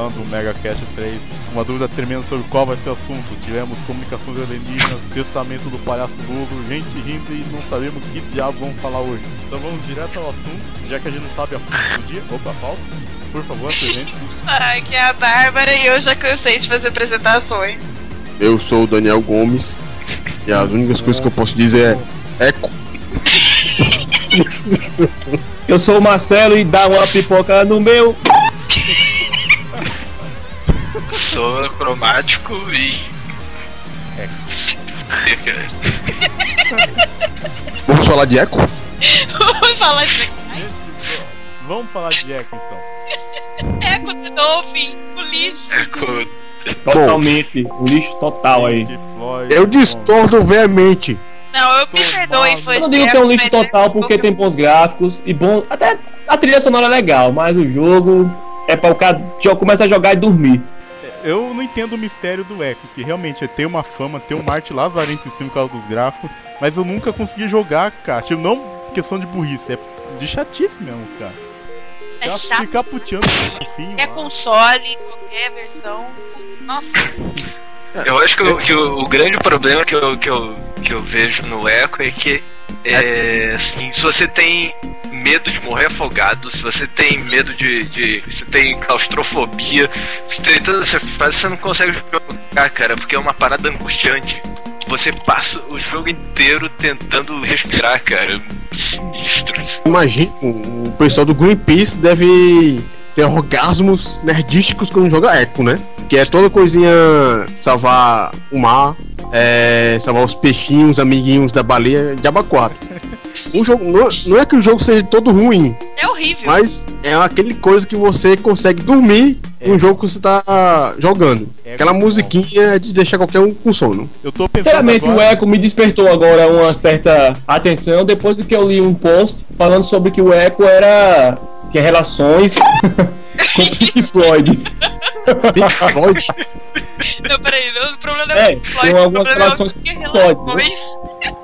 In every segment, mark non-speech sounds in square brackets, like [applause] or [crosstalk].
começando o Mega Cast 3. Uma dúvida tremenda sobre qual vai ser o assunto. Tivemos comunicações alienígenas, [laughs] testamento do palhaço Lobo, gente rindo e não sabemos que diabo vamos falar hoje. Então vamos direto ao assunto, já que a gente não sabe a fundo do dia. Opa, falta. Por favor, apresente. [laughs] Aqui é a Bárbara e eu já cansei de fazer apresentações. Eu sou o Daniel Gomes e as únicas coisas que eu posso dizer é eco. Eu sou o Marcelo e dá uma pipoca no meu. [laughs] Sou cromático e. É. [laughs] Vamos falar de eco? Vamos falar de Vamos falar de Echo então. Eco de Dolphin, o lixo. Eco. Totalmente. Um lixo total aí. Floyd, Eu discordo veemente. Não, eu me perdoe, foi Eu não digo que é um lixo total porque tem bons gráficos e bom. Até a trilha sonora é legal, mas o jogo é pra o cara começar a jogar e dormir. Eu não entendo o mistério do Echo, que realmente é ter uma fama, ter uma arte lazarenta em cima por causa dos gráficos, mas eu nunca consegui jogar, cara. Tipo, não questão de burrice, é de chatice mesmo, cara. É Ficar- chato. Ficar puteando fofinho. Qualquer lá. console, qualquer versão. Nossa, [laughs] Eu acho que, o, que o, o grande problema que eu, que, eu, que eu vejo no Echo é que é, assim, se você tem medo de morrer afogado, se você tem medo de. de você tem claustrofobia, se tem todas essas frases, você não consegue jogar, cara, porque é uma parada angustiante. Você passa o jogo inteiro tentando respirar, cara. Sinistro. Imagina, o pessoal do Greenpeace deve ter orgasmos nerdísticos quando joga eco, né? Que é toda coisinha salvar o mar, é, salvar os peixinhos, amiguinhos da baleia de abaquara. [laughs] O jogo, não, não é que o jogo seja todo ruim, é horrível. mas é aquele coisa que você consegue dormir no jogo que você tá jogando. É Aquela bom. musiquinha de deixar qualquer um com sono. Eu tô pensando Sinceramente, o agora... Echo me despertou agora uma certa atenção depois do que eu li um post falando sobre que o Echo era. Tinha relações [laughs] com o Pink Floyd. Pink Floyd, Não, peraí, não, o problema não É, é o Floyd, tem algumas é o relações com o Floyd, né?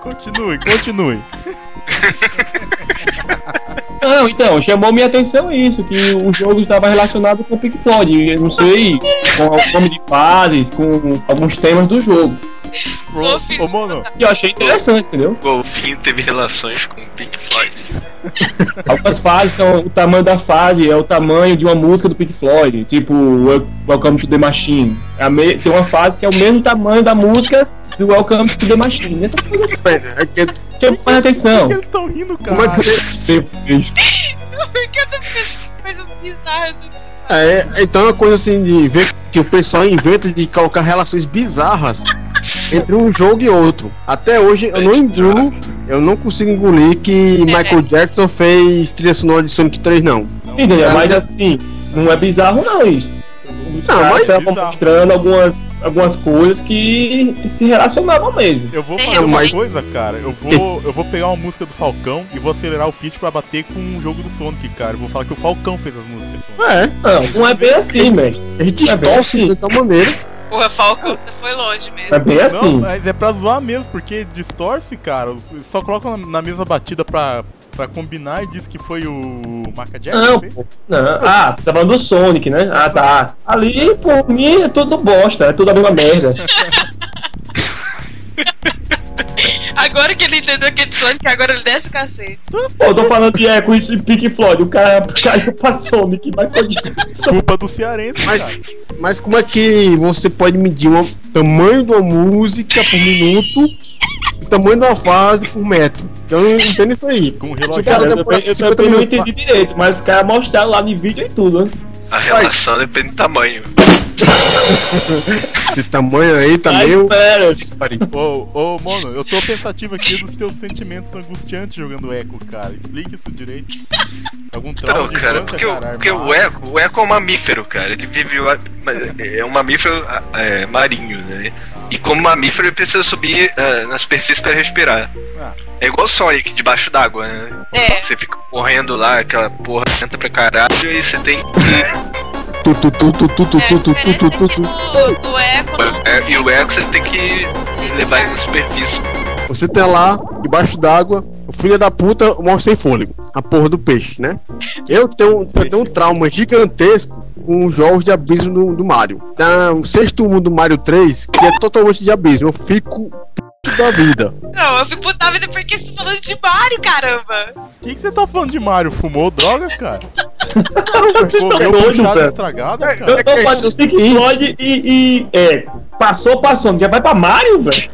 Continue, continue. Não, então, chamou minha atenção isso, que o jogo estava relacionado com o Pink Floyd. Eu não sei, com o nome de fases, com alguns temas do jogo. Ô, Ô, mano, E eu achei interessante, entendeu? O golfinho teve relações com o Pink Floyd. [laughs] Algumas fases são o tamanho da fase, é o tamanho de uma música do Pink Floyd, tipo Wel- Welcome to the Machine. É a me- Tem uma fase que é o mesmo tamanho da música do Welcome to the Machine. Essa coisa é que- chama mais [laughs] atenção. por que eles estão rindo, cara? como é que você. [laughs] Em coisas bizarras. É, então é uma coisa assim de ver que o pessoal inventa de colocar relações bizarras entre um jogo e outro. Até hoje eu não engulo, eu não consigo engolir que Michael Jackson fez trilha sonora de Sonic 3, não. Sim, Daniel, mas assim, não é bizarro não isso. Os Não, mas estavam bizarro. mostrando algumas, algumas coisas que se relacionavam mesmo. Eu vou fazer uma mais- coisa, cara. Eu vou, eu vou pegar uma música do Falcão e vou acelerar o pitch pra bater com um jogo do Sonic, cara. Eu vou falar que o Falcão fez as músicas. É, Não, não é bem assim, mestre. ele É bem distorce assim. de tal maneira. Porra, Falcão, você foi longe mesmo. É bem Não, assim. mas é pra zoar mesmo, porque distorce, cara. Só colocam na, na mesma batida pra, pra combinar e diz que foi o Marca Jackson Não, pô. Não. Ah, você tá falando do Sonic, né? Ah, tá. Ali, por mim, é tudo bosta, é tudo a mesma merda. [laughs] Agora que ele entendeu que é de Sonic, agora ele desce o cacete. Pô, eu tô falando de Echo e Pink Floyd, o cara caiu pra Sonic, mas foi de Culpa do cearense, Mas- cara. Mas como é que você pode medir o tamanho de uma música por minuto e o tamanho de uma fase por metro? Eu não entendo isso aí. Com o Esse relógio. cara Cara, eu, também- eu 50 também não entendi direito, mas os caras mostraram lá de vídeo e tudo, né? A relação depende do tamanho. [laughs] Esse tamanho aí tá Sai, meio. Ô, ô, mano, eu tô pensativo aqui dos teus sentimentos angustiantes jogando Echo, cara. Explica isso direito. Algum trauma Não, cara, infância, porque, o, cara, porque o? Eco, o Eco é um mamífero, cara. Ele vive lá. É um mamífero é, marinho, né? E como mamífero ele precisa subir ah, na superfície pra respirar. Ah. É igual o Sonic debaixo d'água, né? É. Você fica correndo lá, aquela porra entra pra caralho e você tem que. Tu, tu, tu, tu, tu, tu, a tu, tu, diferença tu, tu, que tu. do, do Echo não e o Eco você tem que levar ele na superfície. Você tá lá, debaixo d'água, o filho da puta morre sem fôlego. A porra do peixe, né? Eu tenho, eu tenho um trauma gigantesco com os jogos de abismo do, do Mario. Tá, o sexto mundo do Mario 3, que é totalmente de abismo. Eu fico puto da vida. Não, eu fico puta vida porque você tá falando de Mario, caramba. O que, que você tá falando de Mario? Fumou droga, cara? [laughs] Pô, tá meu puxado cara. estragado, Eu cara. tô fazendo o Floyd e, e. É. Passou, passou. Já vai pra Mario, velho?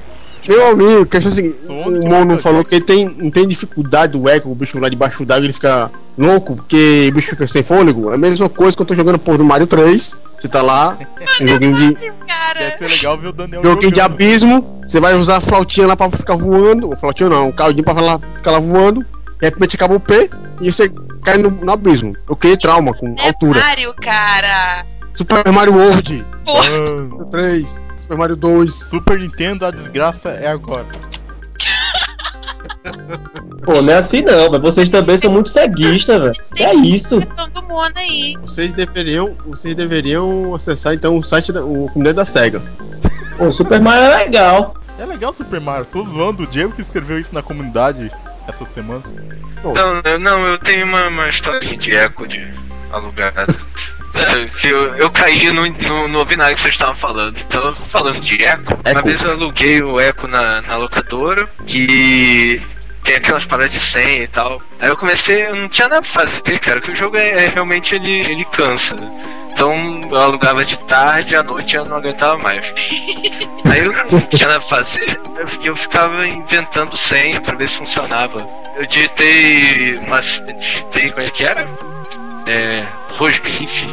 Meu amigo, que é Sonic, o né, Mono falou que ele tem, não tem dificuldade do eco, o bicho lá debaixo d'água ele fica louco, porque o bicho fica sem fôlego. É a mesma coisa que eu tô jogando porra do Mario 3. Você tá lá, um joguinho de, Cara, Deve ser legal ver o Daniel joguinho de abismo, você vai usar a flautinha lá pra ficar voando, ou flautinha não, um caldinho pra lá, ficar lá voando, de repente acaba o P e você cai no, no abismo. Eu criei trauma com é altura. Mario, cara. Super Mario World Porra, Mano, 3, Super Mario 2. Super Nintendo, a desgraça é agora. [laughs] Pô, não é assim não, velho. Vocês também são muito ceguistas, velho. É isso? mundo aí. Vocês deveriam, vocês deveriam acessar então o site da o comunidade da SEGA. Pô, o Super Mario é legal. É legal o Super Mario. Tô zoando o Diego que escreveu isso na comunidade essa semana. Não, eu- não, eu tenho uma, uma historinha de eco de alugado. É, [laughs] que eu, eu caí no, no, não ouvi nada que vocês estavam falando. Então, falando de eco, uma Eco. vez eu aluguei o eco na, na locadora, que tem aquelas paradas de senha e tal. Aí eu comecei, eu não tinha nada pra fazer, cara, que o jogo é, é realmente ele, ele cansa. Então eu alugava de tarde, à noite eu não aguentava mais. Aí eu não tinha nada pra fazer, eu, ficava inventando senha pra ver se funcionava. Eu digitei uma. digitei como é que era? É. Rosbife.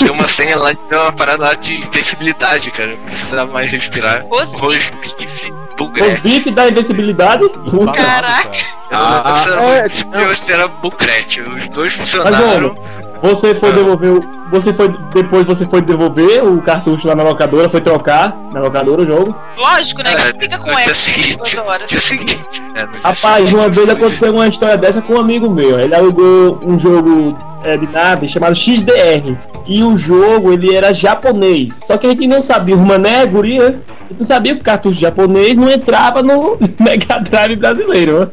Deu uma senha lá, deu uma parada lá de invencibilidade, cara. Não precisava mais respirar. Rosbife. O bife da invencibilidade. Puta. Caraca. Ah, Eu não é, precisava se era Bugrete. Os dois Mas, funcionaram. mano, você foi devolver o. Você foi. Depois você foi devolver o cartucho lá na locadora, foi trocar na locadora o jogo. Lógico, né? É, fica com eco seguinte. duas horas. Dia seguinte. É, Rapaz, seguinte, uma vez aconteceu uma história dessa com um amigo meu. Ele alugou um jogo é, de nave chamado XDR. E o jogo, ele era japonês. Só que a gente não sabia, o mané, guria, não sabia que o cartucho japonês não entrava no [laughs] Mega Drive brasileiro.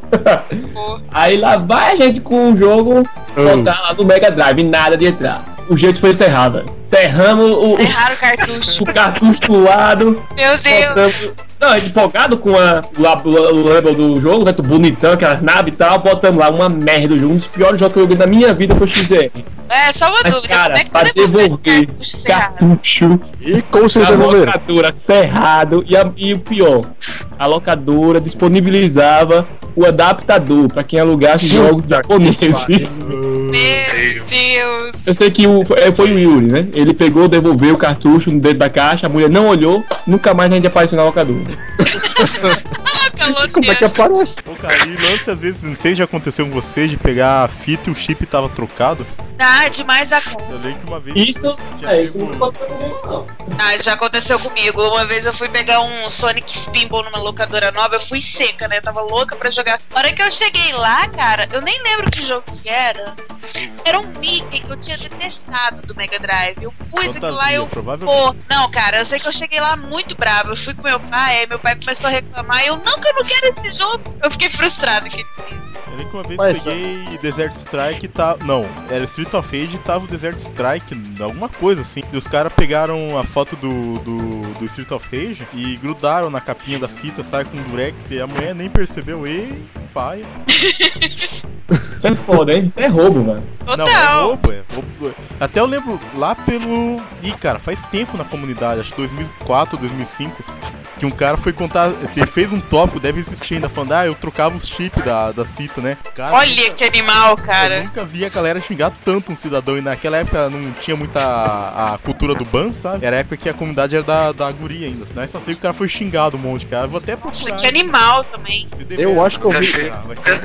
Aí lá vai a gente com o jogo Hum. botar lá no Mega Drive, nada de entrar. O jeito foi encerrar, velho. Cerramos o, o, Erraram o cartucho. o cartucho do lado, Meu Deus. botamos. Não, a empolgado com a, o, lab- o label do jogo, né? tudo bonitão, aquelas naves e tal, botamos lá uma merda do jogo. Um dos piores jogos que eu joguei na minha vida foi o XR. É, só uma Mas, dúvida. cara, é que pra devolver cartucho cartucho E como vocês a devolveram? locadora cerrado e, a- e o pior, a locadora disponibilizava o adaptador pra quem alugasse jogos japoneses. Meu Deus. Eu sei que o, foi, foi o Yuri, né? Ele pegou, devolveu o cartucho dentro da caixa, a mulher não olhou, nunca mais a gente apareceu na locadora. [laughs] Calor Como é que aparece? Pô, cara, e lance às vezes, não sei se já aconteceu com vocês, de pegar a fita e o chip tava trocado. Tá demais a conta. Eu lembro que uma vez. Isso, Já é, isso não aconteceu comigo, não. Ah, já aconteceu comigo. Uma vez eu fui pegar um Sonic Spinball numa locadora nova, eu fui seca, né? Tava louca pra jogar. Na hora que eu cheguei lá, cara, eu nem lembro que jogo que era. Era um Mickey que eu tinha detestado do Mega Drive. Eu pus aquilo lá e eu. Pô, não, cara, eu sei que eu cheguei lá muito brava. Eu fui com meu pai, aí meu pai começou a reclamar. E eu, não, que eu não quero esse jogo. Eu fiquei frustrada. Que... Eu lembro que uma vez eu peguei Desert Strike e tá. Não, era Street of Rage e tava o Desert Strike, alguma coisa assim. E os caras pegaram a foto do, do, do Street of Rage e grudaram na capinha da fita, sabe, com durex, e a mulher nem percebeu. E pai. [laughs] Isso é foda, hein? Isso é roubo, mano. Não, é Total. roubo, é roubo. Até eu lembro lá pelo. Ih, cara, faz tempo na comunidade, acho que 2004, 2005, que um cara foi contar. Ele fez um tópico, deve existir ainda, falando, ah, eu trocava os chips da, da fita, né? Cara, Olha que animal, Eu cara. nunca vi a galera xingar tanto um cidadão e naquela época não tinha muita a, a cultura do ban, sabe? Era a época que a comunidade era da, da guria ainda. Senão só sei que o cara foi xingado um monte, cara. Eu vou até Nossa, procurar. que animal também. Eu acho que eu vi-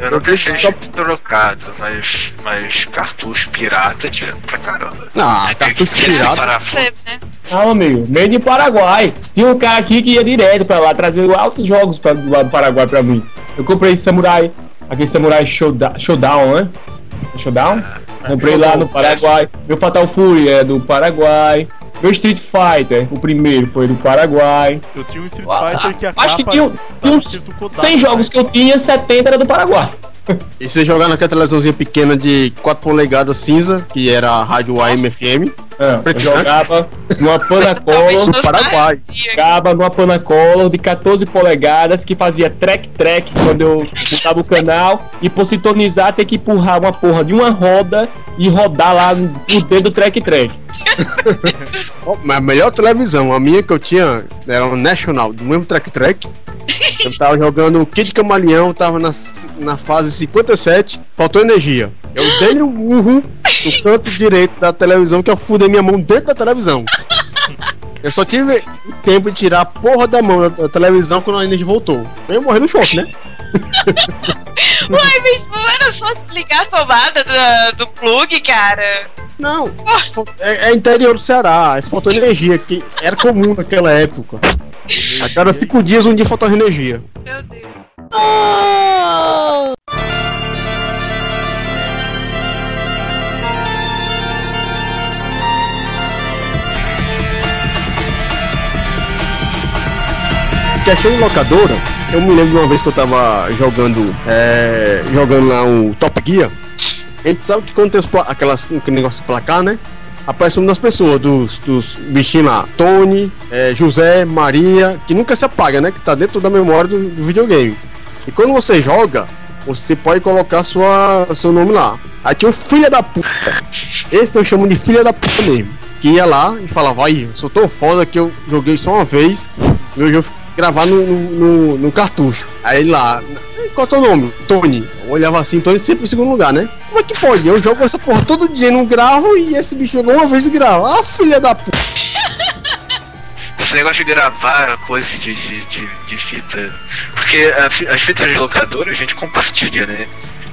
Eu não deixei chip trocado, mas, mas cartucho pirata tinha pra caramba. Ah, cartucho pirata. né? Calma, amigo. Meio de Paraguai. Tinha um cara aqui que ia direto pra lá, trazer altos jogos pra, do lado do Paraguai pra mim. Eu comprei Samurai, aquele Samurai Showdown, Showdown né? É Showdown? comprei lá no Paraguai. Meu Fatal Fury é do Paraguai. Meu Street Fighter, o primeiro foi do Paraguai. Eu tinha um Street Ah, Fighter que a acho que tinha- tinha uns escrito Kodak, 100 jogos que eu tinha, 70 era do Paraguai. [laughs] E você jogar naquela televisãozinha pequena de 4 polegadas cinza, que era a rádio AM/FM. Eu jogava numa Panacola, do Paraguai. jogava numa Panacola de 14 polegadas que fazia track-track quando eu botava o canal e por sintonizar ter que empurrar uma porra de uma roda e rodar lá por dentro do track-track. [laughs] A melhor televisão, a minha que eu tinha era um National, do mesmo track track. Eu tava jogando o Kid Camaleão, tava na, na fase 57, faltou energia. Eu dei um burro no canto direito da televisão que eu fudei minha mão dentro da televisão. Eu só tive tempo de tirar a porra da mão da, televisão quando a energia voltou. Eu morrer no choque, né? [laughs] Uai, mas não era só desligar a tomada do, do plug, cara. Não, é, é interior do Ceará, aí faltou energia, que era comum naquela época. A cada cinco dias, um dia faltava energia. Meu Deus. questão de locadora, eu me lembro de uma vez que eu tava jogando, é, jogando lá um Top Gear. A gente sabe que quando tem os aquelas, aquele negócio de placar, né? Aparece uma das pessoas, dos, dos bichinhos lá, Tony, é, José, Maria, que nunca se apaga, né? Que tá dentro da memória do, do videogame. E quando você joga, você pode colocar sua, seu nome lá. Aí tinha um filho da puta. Esse eu chamo de filha da puta mesmo. Que ia lá e falava, aí, sou tão foda que eu joguei só uma vez. Meu jogo gravar no, no, no- cartucho. Aí lá, qual é o teu nome? Tony. Eu olhava assim, Tony sempre em segundo lugar, né? Como é que pode? Eu jogo essa porra todo dia, não gravo e esse bicho jogou uma vez e grava. Ah, filha da puta. Esse negócio de gravar coisa de, de, de, de fita. Porque a as fitas de locadora a gente compartilha, né?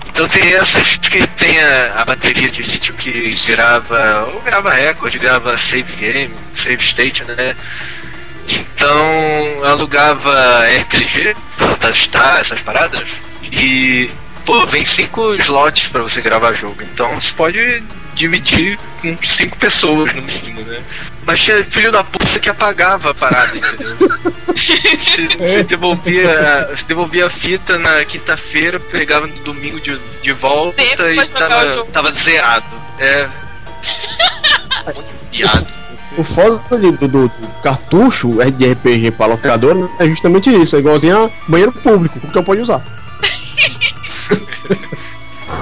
Então tem essas que tem a, a bateria de lítio que grava, ou grava recorde, grava save game, save state, né? Então eu alugava RPG, Phantasy Star, essas paradas, e pô, vem cinco slots pra você gravar jogo. Então você pode dividir com cinco pessoas no mínimo, né? Mas tinha filho da puta que apagava a parada, entendeu? Você, [laughs] você devolvia, você devolvia a fita na quinta-feira, pegava no domingo de, de volta e tava, tava zerado. É. [laughs] Viado. O foda do, do, do cartucho de RPG pra locadora né, é justamente isso, é igualzinho a banheiro público, qualquer um pode usar. [laughs]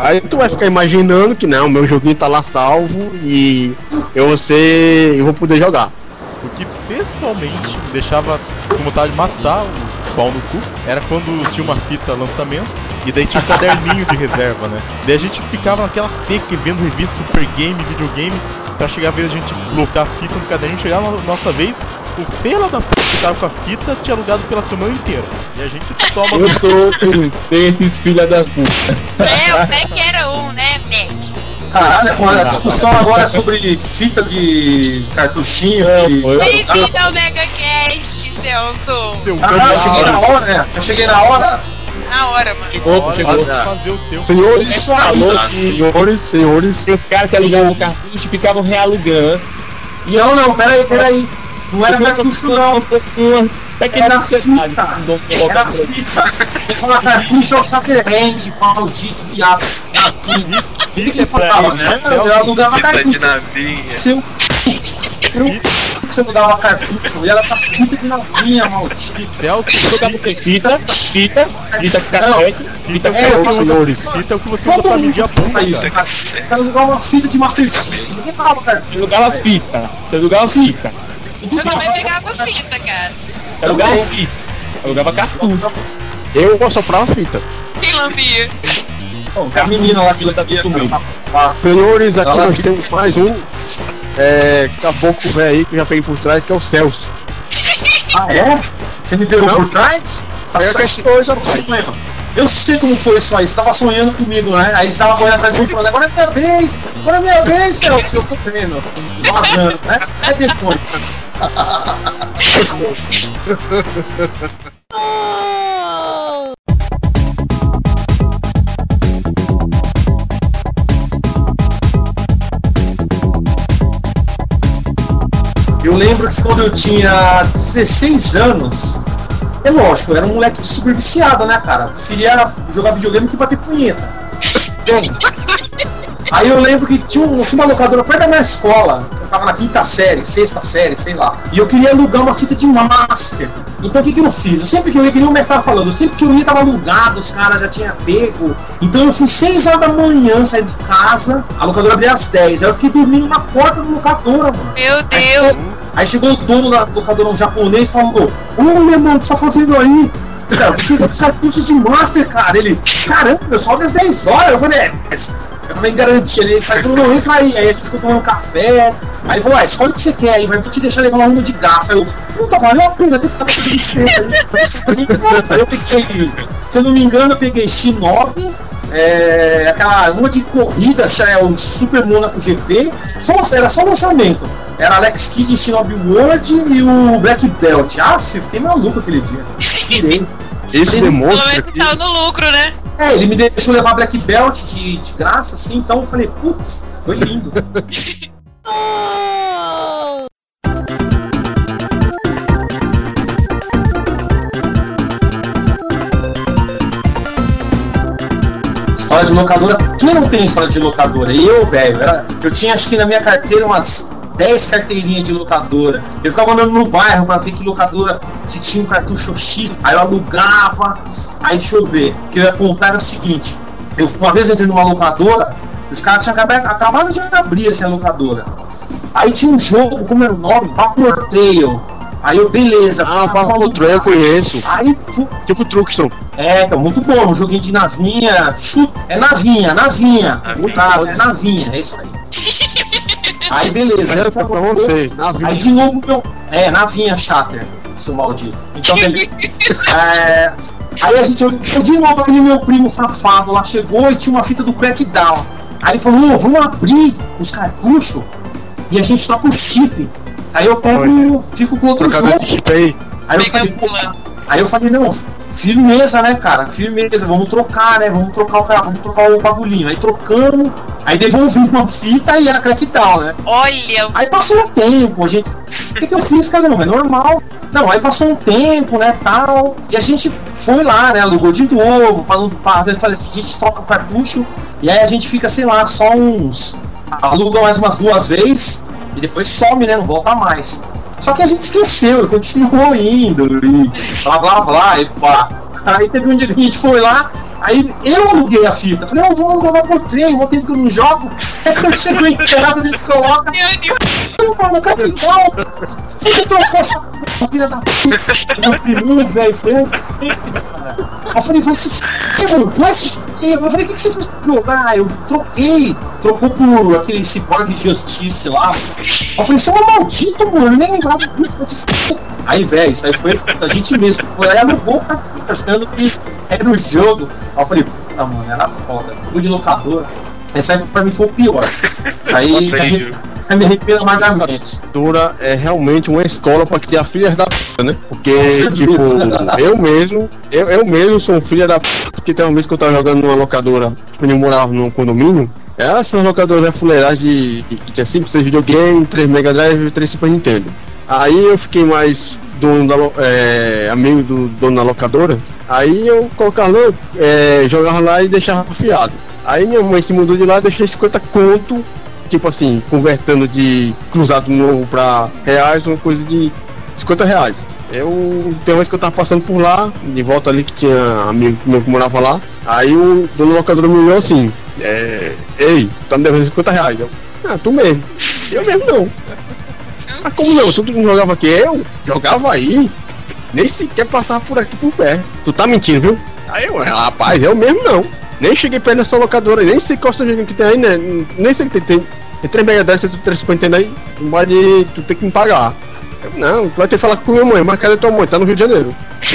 Aí tu vai ficar imaginando que não, meu joguinho tá lá salvo e eu vou ser. eu vou poder jogar. O que pessoalmente me deixava com vontade de matar o pau no cu era quando tinha uma fita lançamento e daí tinha um caderninho de [laughs] reserva, né? Daí a gente ficava naquela seca vendo revista Super Game, videogame, pra chegar a vez a gente colocar a fita no caderninho, chegar na nossa vez, o fela da p que tava com a fita tinha alugado pela semana inteira. E a gente toma Eu sou um desses filha da puta. É, o Mac era um, né, Mac? Caralho, a discussão agora é sobre fita de cartuchinho. Eu- Bem-vindo ao MegaCast, Celso. seu Ah, cheguei na hora, né? Já cheguei na hora. Na hora, mano. Chegou, Hora chegou. de fazer o teu. Senhores, aí. Falou que senhores, senhores. os caras que alugavam o cartucho ficavam realugando. E Não, não, peraí, peraí. Não era cartucho, não. Era sociedade fita. que Era fita. Você fala cartucho, eu só querente, maldito, viado. O que que falava, né? Eu alugava Fita de cartucho. navinha. Seu. Seu. Você alugava cartucho e ela tá fita de novinha, maldito. Celso, jogava o quê? Fita, fita, fita cassete, fita É, eu cassete. senhores. fita é o que você usa pra medir a bunda, isso. cara. Eu quero alugar uma fita de Master System. Ninguém falava cartucho. Você alugava fita, você alugava fita, Eu também pegava fita, cara. você alugava fita, alugava cartucho. Eu assoprava a fita. Quem lambia? A menina lá que Tá ia tudo bem. Senhores, aqui Ela- nós temos mais um. É. Caboclo velho aí que eu já peguei por trás, que é o Celso. Ah, é? Você me pegou Não. por trás? Essa É que sete coisa como é. Eu sei como foi isso aí, você tava sonhando comigo, né? Aí você tava correndo atrás de mim falando, agora é minha vez, agora é minha vez, Celso, eu tô vendo. Vazando, né? É depois. [laughs] Eu lembro que quando eu tinha 16 anos, é lógico, eu era um moleque super viciado, né, cara? Preferia jogar videogame que bater punheta. Bem, aí eu lembro que tinha, um- tinha uma locadora perto da minha escola, eu tava na quinta série, sexta série, sei lá, e eu queria alugar uma fita de master. Então o que, que eu fiz? Eu sempre que eu ia, que nem o mestre tava falando, eu sempre que eu ia tava alugado, os caras já tinham pego. Então eu fui 6 horas da manhã sair de casa, a locadora abria às 10. Aí eu fiquei dormindo na porta da locadora, mano. Meu Deus. Aí chegou o dono da locadora, um japonês, e falou: Ô, meu irmão, o que você tá fazendo aí? Cartucho de Master, cara. Ele, caramba, eu só das 10 horas. Eu falei, é, mas eu também garanti. Ele falou, não, entra aí. Aí a gente ficou tomando café. Aí ele falou, ah, escolhe o que você quer aí, eu vou te deixar levar uma onda de gás. Aí eu, puta, valeu a pena ter ficado com aí. Aí eu peguei, se eu não me engano, eu peguei X9. É, aquela uma de corrida, é o Super Monaco GP, só, era só lançamento. Era Alex Kidd em Shinobi World e o Black Belt. Ah, fiquei maluco aquele dia. Pirei. Isso Ele- Pelo demonstra menos que saiu no lucro, né? É, ele me deixou levar Black Belt de, de graça, assim, então eu falei, putz, foi lindo. [laughs] História de locadora. Quem não tem história de locadora? Eu, velho. Eu tinha acho que na minha carteira umas 10 carteirinhas de locadora. Eu ficava andando no bairro pra ver que locadora se tinha um cartucho X. Aí eu alugava. Aí deixa eu ver. O que eu ia contar era o seguinte. Eu, uma vez eu entrei numa locadora, os caras tinham acabado, acabado de abrir assim, a locadora. Aí tinha um jogo, como era o nome? Vapor Trail. Aí eu, beleza. Ah, Vapor. Trail eu conheço. Aí fu- Tipo Truxton. é, que é muito bom, um joguinho de navinha. É navinha, navinha. Navinha. O cara, é navinha, é isso aí. [laughs] Aí beleza, aí, eu é pra você. Aí de novo meu. É, navinha chatter, seu maldito. Então [laughs] beleza. É, aí a gente olhou de novo aquele meu primo safado lá chegou e tinha uma fita do Crackdown. Aí ele falou, ô, vamos abrir os cartuchos e a gente troca o chip. Aí eu pego, fico com outro Trocador jogo. aí. Aí eu falei. Aí eu falei, não, firmeza, né, cara? Firmeza, vamos trocar, né? Vamos trocar o cara, vamos trocar o bagulhinho. Aí trocamos, aí devolvi uma fita e era crackdown, né? Olha, Aí passou um tempo, a gente. O que, que eu fiz, cara? Não, é normal. Não, aí passou um tempo, né, tal. E a gente foi lá, né? Alugou de novo, pra. Pra, falei assim, a gente troca o cartucho, e aí a gente fica, sei lá, só uns. Aluga mais umas duas vezes e depois some, né? Não volta mais. Só que a gente esqueceu continuou indo, e blá blá blá, e pá. Aí teve um dia que a gente foi lá, aí eu aluguei a fita. Falei, não, vamos jogar por trem, um tempo que eu não jogo. [laughs] Aí quando chegou em casa, a gente coloca. Deus. Não, mano, cara, igual. Você trocou essa filha da puta. Priminho, velho, um Eu falei, vai se vai se. Eu falei, o que, que você fez? Ah, eu troquei. Trocou por aquele cyborg Justice lá. Eu falei, você é um maldito, mano, nem lembrava disso, vai se. Aí, velho, isso aí foi a gente mesmo. O cartucho, achando que era o jogo. Eu falei, puta, mano, era foda. Fui de locador. Essa pra mim foi o pior. Aí, aí me arrependo amargamente. Dura é realmente uma escola pra criar filhas da p, né? Porque, certeza. tipo, eu mesmo, eu, eu mesmo sou um filho da p, porque tem uma vez que eu tava jogando numa locadora, quando eu morava num condomínio, era essas locadoras de fuleiragem de, que tinha 5, 6 videogames, 3 Mega Drive e 3 Super Nintendo. Aí eu fiquei mais dono da, é, amigo do dono da locadora, aí eu colocava é, jogava lá e deixava fiado. Aí minha mãe se mudou de lá, deixei 50 conto tipo assim, convertendo de cruzado novo pra reais, uma coisa de 50 reais. Eu tem uma vez que eu tava passando por lá, de volta ali que tinha amigo meu que morava lá. Aí o dono da locadora me olhou assim, é, ei, tá me devendo 50 reais. Eu, ah, tu mesmo. Eu mesmo não. Mas como não? Tu não jogava aqui? Eu jogava aí. Nem sequer passava por aqui por perto. Tu tá mentindo, viu? Aí eu, rapaz, eu mesmo não. Nem cheguei perto dessa locadora, nem sei qual seja que tem aí, né? Nem sei que tem. Tem, tem 3 Mega Drive, tem 350 Nintendo aí, tu pode. Tu tem que me pagar. Eu, não, tu vai ter que falar com minha mãe, mas cadê tua mãe? Tá no Rio de Janeiro. [laughs]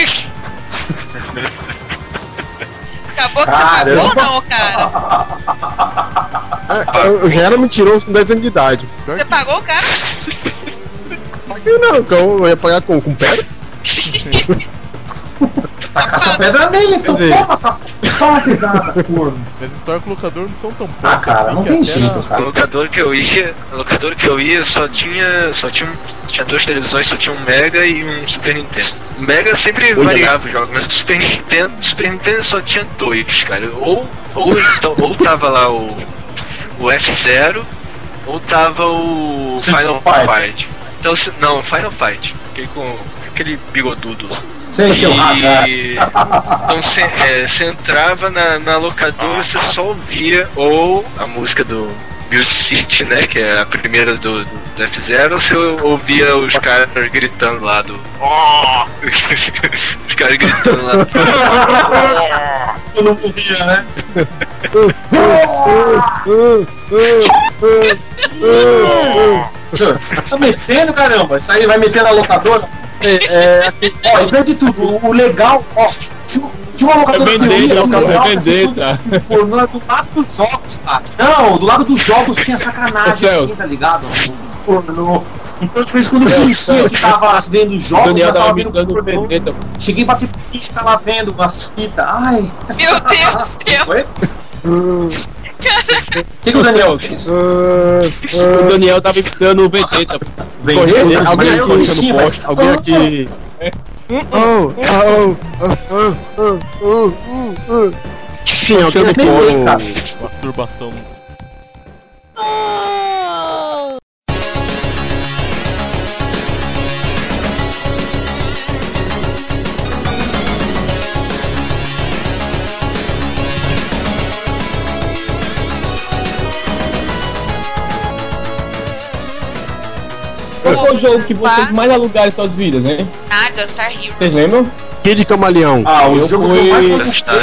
Acabou que você Caramba. pagou ou não, cara? Ah, Eu, eu já era mentiroso com 10 anos de idade. Você pagou o cara? Paguei não, que eu ia pagar com, com pedra. [laughs] Taca essa pedra nele, então dizer- toma essa Tá uma pegada, corno. As histórias com o locador não são tão Ah, poucas cara, não que tem jeito, na- O cara. locador que eu ia, o locador que eu ia só tinha, só tinha, um- tinha duas televisões, só tinha um Mega e um Super Nintendo. O Mega sempre Olha. variava os jogos, mas o Super Nintendo, Super Nintendo só tinha dois, cara. Ou, ou então, ou tava lá o, o F0, ou tava o Final Fighter. Fight. Então, se- não, Final Fight, aquele com aquele bigodudo lá. Sem seu radar. E então você entrava na, na locadora, você só ouvia ou a música do Build City, né? Que é a primeira do, do, do F0, ou você ouvia os caras gritando lá do. "Oh!" [laughs] os caras gritando lá do. Eu não morria, né? Tá metendo, caramba. Isso aí vai meter na locadora. É, é, Ó, e pior de tudo, o, legal, ó, tinha, uma locadora É que eu ia, vendetta, o cara, legal é que vendetta. de pornô era do lado dos jogos, cara. Não, do lado dos jogos tinha sacanagem assim, tá ligado? Pornô. Então, tipo, isso quando eu conhecia que tava vendo jogos, Daniel eu tava tava vendo pornô. vendetta. Cheguei a bater pinche, tava vendo as fitas. Ai, Meu Deus do Oi? O que, que o Daniel Celso. fez? O Daniel tava me dando vendetta. Vendeu? alguém aqui mas- poste, alguém aqui. Oh, oh, oh, oh, oh, oh, oh, oh. Sim, alguém Eu aqui. Masturbação. Qual foi o jogo que vocês mais alugaram em suas vidas, né? Naga, Star Hero. Vocês lembram? Kid Camaleão. Ah, o Eu jogo fui- que eu mais gostei.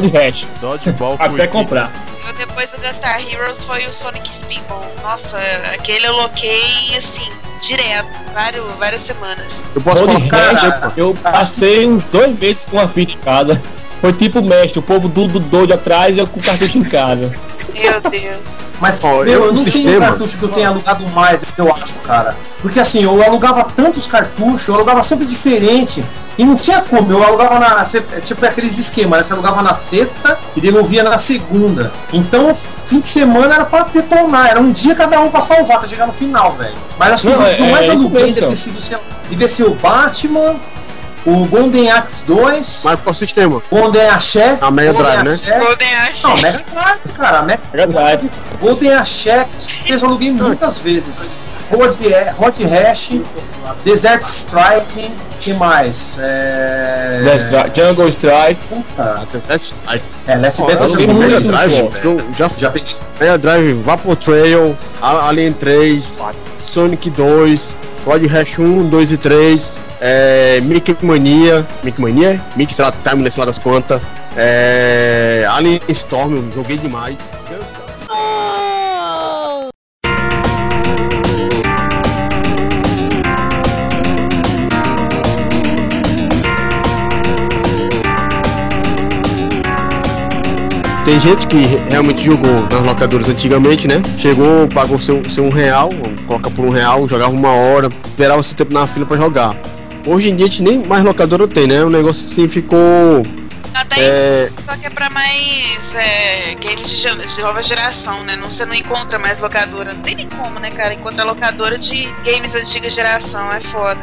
de hash. Dodgeball Até comprar. Eu, depois do Gunstar Heroes foi o Sonic Spinball. Nossa, aquele eu loquei assim, direto, vários, várias semanas. Eu posso de hash, você, pô. eu passei uns dois meses com a fita em casa. Foi tipo mestre, o povo tudo doido atrás e eu com o cartucho em casa. Meu Deus. Mas, Ó, meu, eu eu não tenho sistema- cartucho que eu tenha alugado mais, eu acho, cara. Porque assim, eu alugava tantos cartuchos, eu alugava sempre diferente. E não tinha como, eu alugava na. Tipo aqueles esquemas, né? Você alugava na sexta e devolvia na segunda. Então, fim de semana era pra detonar, era um dia cada um pra salvar, pra chegar no final, velho. Mas acho que o é- mais é aluguei deve ter sido, sei lá, devia ser o Batman, o Golden Axe 2, Mas qual sistema? Golden Axé. A Mega Golden Drive, né? Axé. Golden Ash. Não, Mega Drive, cara. Mega Drive. Golden Axé, eu já aluguei muitas vezes. Road, Road Rash, Desert Strike, que mais? É... Zé- Jungle Strike. Puta, Até sete- Ai, é, Last Battle eu eu Mega Drive. Eu já já peguei. Mega Drive, Vapor Trail, Alien 3, Sonic 2, Cloud Rash 1, 2 e 3, é, Mickey Mania, Mickey Mania? Mickey, sei lá, Timeless lá das contas, é, Alien Storm, eu joguei demais. Tem gente que realmente jogou nas locadoras antigamente, né? Chegou, pagou seu, seu um real, coloca por um real, jogava uma hora, esperava seu tempo na fila pra jogar. Hoje em dia a gente nem mais locadora tem, né? O negócio assim ficou. Até É, só que é pra mais é, games de, de nova geração, né? Não, você não encontra mais locadora. Não tem nem como, né, cara? Encontrar locadora de games antiga geração. É foda.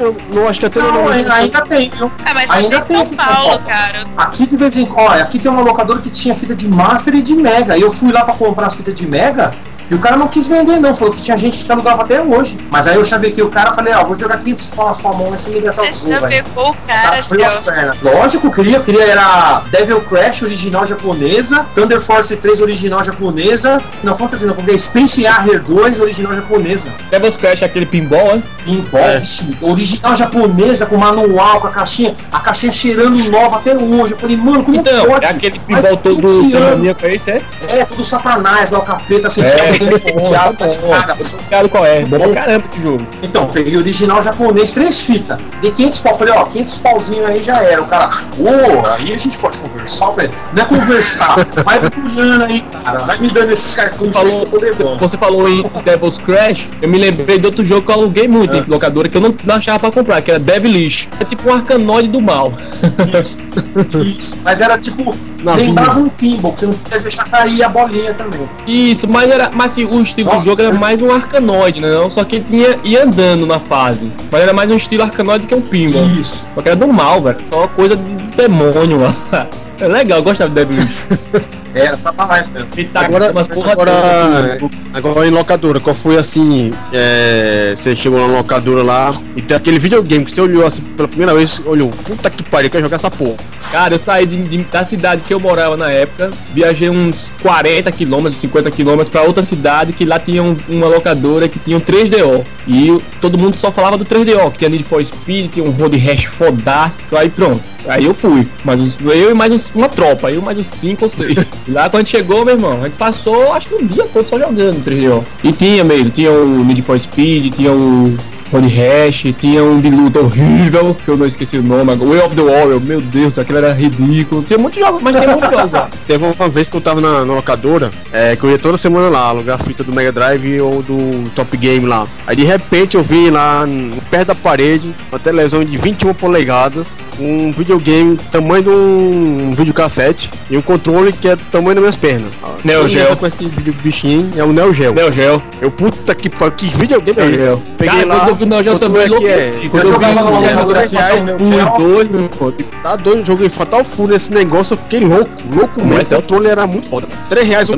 eu não acho que até Não, não, ainda, ainda tem, viu? Ah, mas Ainda tem tem aqui em em São São Paulo, Paulo. cara. Aqui de vez em quando, olha, aqui tem uma locadora que tinha fita de Master e de Mega. E eu fui lá pra comprar as fitas de Mega. E o cara não quis vender, não. Falou que tinha gente que alugava até hoje. Mas aí eu chavequei o cara falei, ó, vou jogar 500 pau na sua mão, mas você me essas Você duas, velho. pegou o cara, Tá as pernas. Lógico, eu queria, eu queria era Devil Crash original japonesa, Thunder Force 3 original japonesa, não Fantasy não, porque Space Harrier 2 original japonesa. Devil's Crash é aquele pinball, né? Pinball, É. vixe, original japonesa com manual, com a caixinha, a caixinha cheirando nova até hoje. Eu falei, mano, como Então, pode? é aquele pinball todo 20 anos. maníaco, é isso, é? É, tudo satanás lá, o capeta, assim, É, [laughs] cara. Eu qual é. Bom pra caramba esse jogo. Então, peguei original japonês, três fitas. Dei 500 pau. Falei, ó, 500 pauzinho aí já era. O cara, ô, aí a gente pode conversar. Falei, não é conversar. vai procurando aí, cara. Vai me dando esses cartões levando. Você falou em Devil's Crash, eu me lembrei de outro jogo que eu aluguei muito É. em locadora que eu não, não achava pra comprar, que era Devilish. É tipo um arcanoide do mal. [laughs] [laughs] Mas era tipo, Navio. lembrava um pinball, que você não podia deixar cair a bolinha também. Isso, mas era. Mas assim, o estilo do Nossa. jogo era mais um arcanoide, né? Não? Só que ele tinha ia andando na fase. Mas era mais um estilo arcanoide que um pinball. Isso. Só que era do mal, velho. Só coisa de demônio lá. [laughs] É legal, eu gostava de Devil [laughs] Witch. Era, tava mais mesmo. Tá Agora- agora- toda. Agora em locadora, qual foi assim? é, você chegou na locadora lá e tem aquele videogame que você olhou assim pela primeira vez, olhou, puta que pariu, eu quero jogar essa porra. Cara, eu saí de- de- da cidade que eu morava na época, viajei uns 40 quilômetros, 50 quilômetros pra outra cidade que lá tinha um- uma locadora que tinha um 3DO. E eu- todo mundo só falava do 3DO, que tinha Need for Speed, tinha um road rash fodástico, aí pronto. Aí eu fui. Mas os- eu e mais uns- uma tropa, eu mais uns 5 ou 6. [laughs] lá quando a gente chegou, meu irmão, a gente passou acho que um dia todo só jogando 3DO. E tinha mesmo, tinha o Need for Speed, tinha o Road Rash, tinha um de luta horrível, que eu não esqueci o nome. Way of the Warrior, meu Deus, aquilo era ridículo. Tinha muitos jogos, mas tinha muitos jogos. [laughs] Teve uma vez que eu tava na, na locadora, é, que eu ia toda semana lá, alugar a fita do Mega Drive ou do Top Game lá. Aí de repente eu vi lá, perto da parede, uma televisão de 21 polegadas, um videogame tamanho de um videocassete e um controle que é do tamanho das minhas pernas. Neo Geo. tá Com esse bichinho, é o Neo Geo. Neo Geo. Eu, puta que pariu, que videogame é esse? Peguei Cara, lá, Geo quanto também é que é? enlouqueci. Quando eu vi jogava esse reais, Geo. doido, meu pô. Tá doido, joguei Fatal Fury esse negócio, eu fiquei louco, louco mesmo. Mas O é- controle era muito foda. 3 reais o.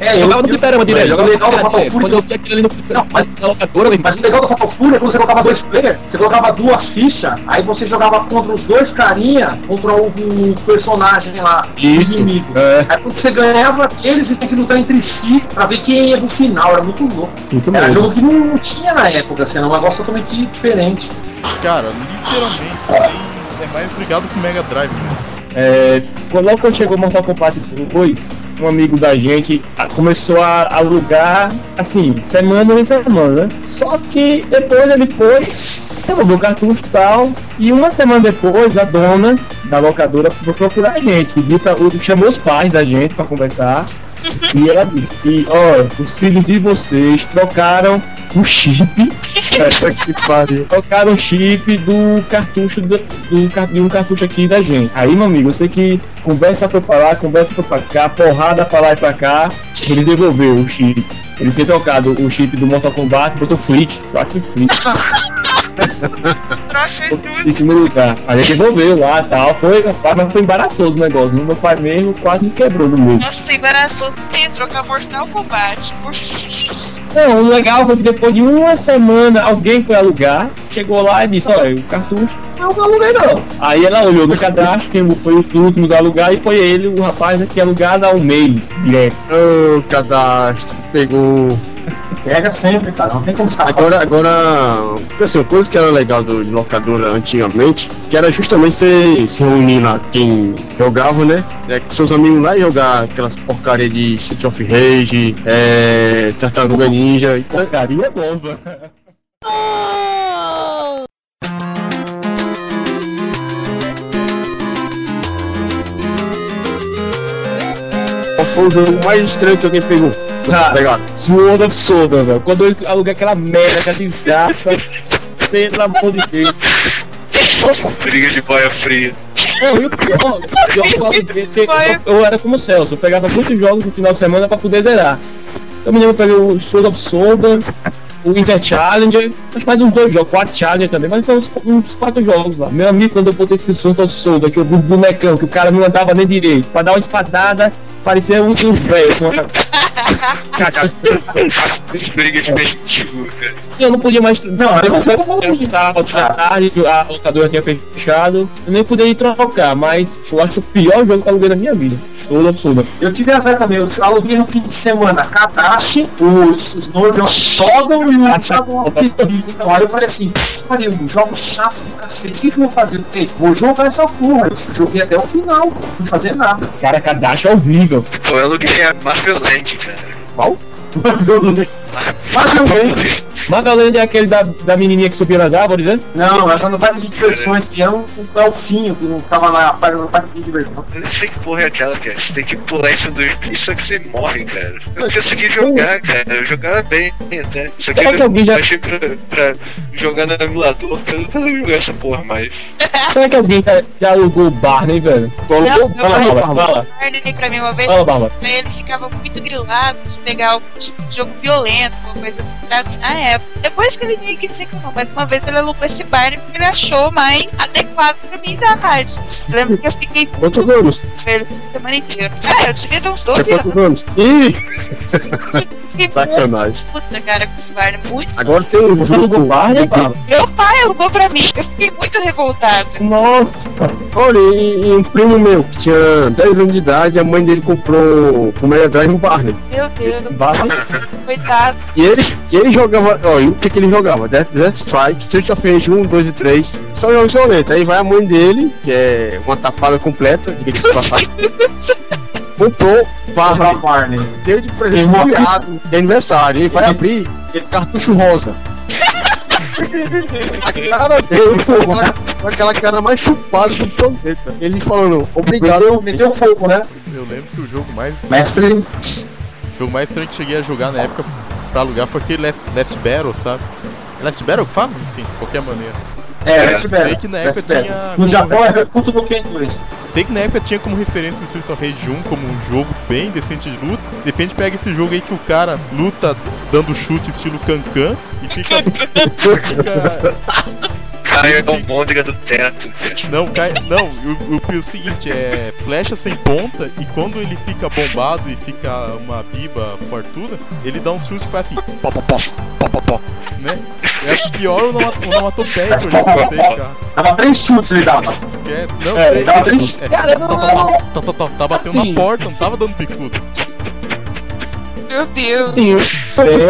É, Eu jogava no fliperama direto, jogava no fliperama Quando eu vi aquilo ali no fliperama, Não, mas- na locadora, Mas o legal do Fatal Fury é quando você colocava dois players, você colocava duas fichas, aí você jogava contra os dois carinha, contra o, personagem lá, Isso. inimigo. É, Aí quando você ganhava, eles tinham que lutar entre si pra ver quem ia no final, era muito louco. isso Era mesmo. jogo que não tinha na época, assim, era um negócio totalmente diferente. Cara, literalmente, tem- é mais ligado com o Mega Drive mesmo. É, quando logo quando chegou Mortal Kombat 2, um amigo da gente ah, começou a alugar, assim, semana em semana. Só que depois ele foi, devolveu o cartucho e tal, e uma semana depois a dona da locadora foi procurar a gente, pediu pra, chamou os pais da gente pra conversar. E ela disse que, ó, os filhos de vocês trocaram o chip [laughs] Puta que pariu. trocaram o chip do cartucho do, do de um cartucho aqui da gente. Aí, meu amigo, eu sei que conversa foi pra lá, conversa foi pra cá, porrada pra lá e pra cá, ele devolveu o chip. Ele tinha trocado o chip do Mortal Kombat, botou Flick, só que Flick, [laughs] Troca tudo. Flick no lugar. Aí ele devolveu lá e tal, foi, rapaz, mas foi embaraçoso o negócio. Meu pai mesmo quase me quebrou no meio. Nossa, embaraçou ter trocar Mortal Kombat por filhos. Não, o legal foi que depois de uma semana alguém foi alugar, chegou lá e disse, olha, o cartucho eu não aluguei não. Aí ela olhou no cadastro, quem foi os últimos a alugar e foi ele, o rapaz que alugado há um mês direto. Ô, cadastro, pegou. Pega sempre, cara, não tem como escapar. Agora, agora, assim, uma coisa que era legal do, de locadora antigamente, que era justamente você se reunir lá, quem jogava, né? É, com seus amigos lá e jogar aquelas porcaria de Street of Rage, é, Tartaruga Ninja. e tal. Porcaria bomba. Qual foi o jogo mais estranho que alguém pegou? Ah. Legal. Sword of Soda, velho. Quando eu aluguei aquela merda, aquela desgraça, [laughs] pelo amor de Deus. Briga de boia fria. Não, o pior, eu, eu, eu era como o Celso, eu pegava muitos jogos no final de semana pra poder zerar. Eu me lembro, eu peguei o Sword of Soda, o Inter Challenger, mas mais uns dois jogos, quatro Challenger também, mas foi uns, uns quatro jogos lá. Meu amigo, quando eu botei esse Sword of Soda, que eu vi o bonecão, que o cara não andava nem direito, pra dar uma espadada, parecia um, [laughs] velho. com Briga de mendigo, cara. Eu não podia mais. Não, eu era um sábado da tarde, a locadora tinha fechado, eu nem podia ir trocar, mas eu acho o pior jogo que eu aluguei na minha vida. Todo absurdo. Eu tive azar também, eu aluguei no fim de semana Kadashi, os, os Northern Sodom e o Beast. Então aí eu falei assim, pariu, um jogo chato do cacete, o que que eu vou fazer? Vou jogar essa porra, eu joguei até o final, não fazer nada. Cara, Kadashi é horrível. Pô, eu aluguei a Marvel Land, cara. Facilmente. Magaland é aquele da, da menininha que subia nas árvores, né? Não, essa não vai de diversões, que é um, elfinho que não tava na parte na parte de diversão. Eu não sei que porra é aquela, cara. Você tem que pular em cima dos bichos, só que você morre, cara. Eu não consegui jogar, cara. Eu jogava bem até. Só que Será que eu alguém já- baixei pra, pra jogar no emulador, porque eu não consigo jogar essa porra mais. Será que alguém já, já alugou o Barney, velho? Falou, Não, pô, fala, eu- fala, fala. Barney pra mim uma vez, Fala, Barba. ele ficava muito grilado de pegar algum tipo de jogo violento, uma coisa assim pra mim na época. Depois que ele meio que não, mas uma vez ele alugou esse Barney porque ele achou mais adequado pra minha idade. Eu Lembro que eu fiquei [laughs] Quantos anos? semana inteira. É, eu devia ter uns Tinha 12 anos. quantos anos? Ih, [laughs] Fiquei muito sacanagem. puta, cara, com esse Barney. Muito. Agora tem um Você alugou o Barney? Meu pai alugou pra mim. Eu fiquei muito revoltada. Nossa, Olha, e, e um primo meu que tinha 10 anos de idade, a mãe dele comprou o Mega Drive no Barney. Meu Deus, Barney. coitado. E ele, e ele jogava, ó, o que, que ele jogava? Death, Death Strike, Street of Rage 1, 2 e 3. São jogos violentos. Aí vai a mãe dele, que é uma tapada completa, diga-se de passagem. [laughs] comprou Barney, Barney. deu de presente pro viado de aniversário. Ele vai abrir cartucho rosa. [laughs] a cara dele, com aquela cara mais chupada do planeta. Ele falando, obrigado. Meteu, fogo, né? Eu lembro que o jogo mais, Mestre. o jogo mais estranho que cheguei a jogar na época pra alugar foi aquele Last, Last Battle, sabe? É Last Battle que fala? Enfim, de qualquer maneira. É, Sei Last que na época Last tinha- Battle. No Japão é que inglês. Sei que na época tinha como referência Street of Rage 1 como um jogo bem decente de luta. De repente pega esse jogo aí que o cara luta dando chute estilo Cancan e fica. fica Cai môndega do teto, não, cai. Não, o, o, o seguinte é flecha sem ponta e quando ele fica bombado e fica uma biba fortuna, ele dá um chute que faz assim, pó, pó, pó, pó, pó, pó, né? É a pior onomatopeia que eu já escutei, cara. Dava três chutes ele dava. É, não, É, dava três é, tá, tá, tá, tá, tá, tá, tá batendo Assim. na porta, não tava dando picudo. Meu Deus. Sim, eu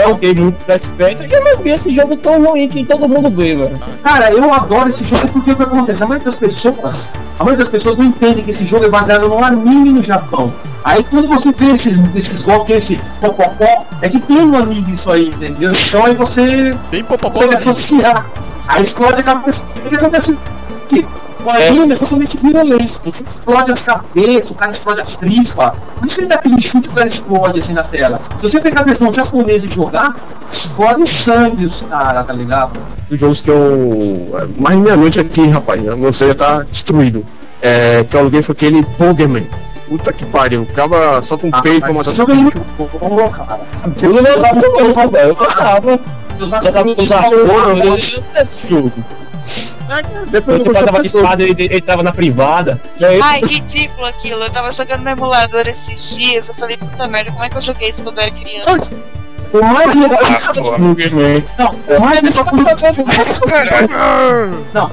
joguei muito pra Spectre e eu não vi esse jogo tão ruim que todo mundo vê, velho. Cara, eu adoro esse jogo porque o que acontece? A maioria das pessoas, a maioria das pessoas não entende que esse jogo é baseado num anime no Japão. Aí quando você vê esses, esses golpes, esse popopó, é que tem um anime isso aí, entendeu? Então aí você Tem popopó pode no associar. Aí explode a cabeça. O que acontece? Que o anime é totalmente violento. Explode as cabeças, o cara explode as tripas. Por isso que ele dá aquele chute que o cara explode assim na tela. Se você pegar a versão japonesa e jogar, explode sangue os caras, tá ligado? Os jogos que eu. Mais meia-noite aqui, rapaz. O meu celular tá destruído. É, que eu aluguei foi aquele Pokémon. Puta que pariu. Acaba só com peito pra matar é muito bom, cara. Eu não gostava, velho. Eu gostava. Só tava com os eu não esse jogo. Depois Você passava de espada e ele, ele tava na privada. Aí, Ai, ridículo aquilo. Eu tava jogando no emulador esses dias. Eu falei, puta merda, como é que eu joguei isso quando eu era criança? O mais legal. Ah. Não, o mais legal Não.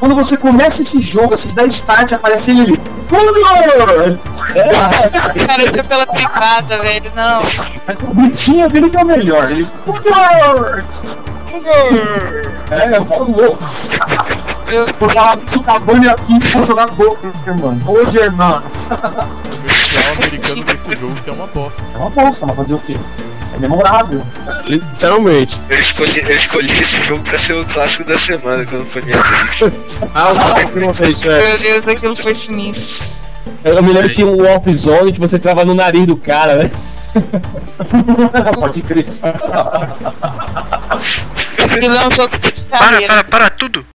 Quando você começa esse jogo, assim, dá start, aparece ele. Júnior! Cara, entrou pela privada, velho. Não. Mas o gritinho dele que é o melhor. Ele. Júnior! É, eu falo louco. Eu, Por falar do Cavani aqui, vou jogar boca, irmão. Hoje, irmão. O comercial americano desse jogo que é uma bosta. É uma bolsa, mas fazer o quê? É memorável. Literalmente. Eu escolhi, eu escolhi esse jogo pra ser o clássico da semana quando foi minha vez. Ah, o que não fez isso, é. meu Deus, aquilo foi sinistro. Eu me lembro que tinha um Warp Zone que você trava no nariz do cara, né? [laughs] Pode crer. Aquilo é um jogo de Para, para, para tudo!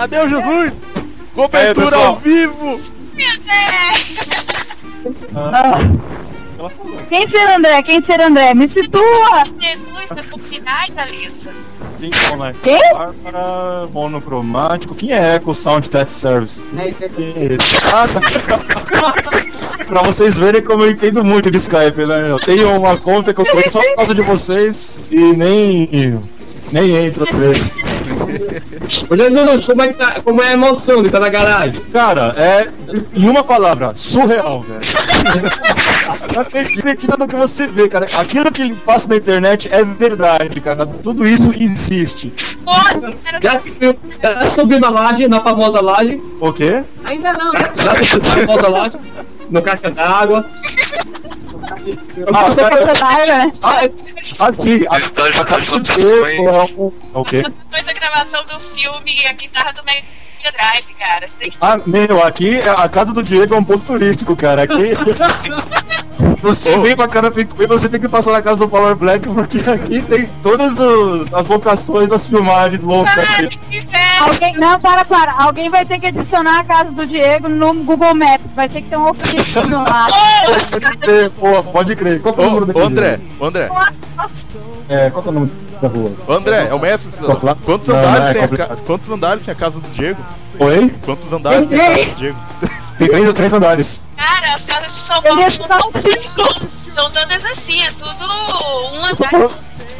Cadê o Jesus? Cobertura pessoal. ao vivo! Quem será André? Quem será André? Me situa! Jesus, final, Thalissa. Então, né? Quê? Bárbara, monocromático. Quem é Echo Sound Test Service? É isso aqui. Ah, tá. pra vocês verem como eu entendo muito de Skype, né? Eu tenho uma conta que eu tô só por causa de vocês e nem. nem entro às vezes. Ô Jesus, como é, que tá, como é a emoção de estar na garagem? Cara, é. Em uma palavra, surreal, velho. Não acredita no que você vê, cara. Aquilo que ele passa na internet é verdade, cara. Tudo isso existe. Porra, Já subiu, já subiu na laje, na famosa laje. O quê? Ainda não. Já subiu na famosa laje. No caixa d'água. Ah, Você cara, né? ah, ah, sim. A, Estágio a das casa do lotações. Diego é um- é o quê? depois da gravação do filme a guitarra do Mega Drive, cara. Que Ah, meu, aqui a casa do Diego é um ponto turístico, cara. Aqui. [laughs] Você vem pra Carapicuí, você tem que passar na casa do Power Black, porque aqui tem todas os- as locações das filmagens loucas. Cara, Aqui. que inferno! Alguém, não, para, para. Alguém vai ter que adicionar a casa do Diego no Google Maps. Vai ter que ter um objetivo lá. [laughs] Pode crer, pô, pode crer. Qual que é o número Ô, daquele ô, André, ô, André, É, qual que é o nome da rua? ô, André, é o mestre cidadão. Quantos Não, andares não, é tem ca... Quantos andares tem a casa do Diego? Oi? Quantos andares tem a casa do Diego? [laughs] Tem três, três andares. Cara, as casas de São Paulo ia são, são, são todas assim, é tudo um andar.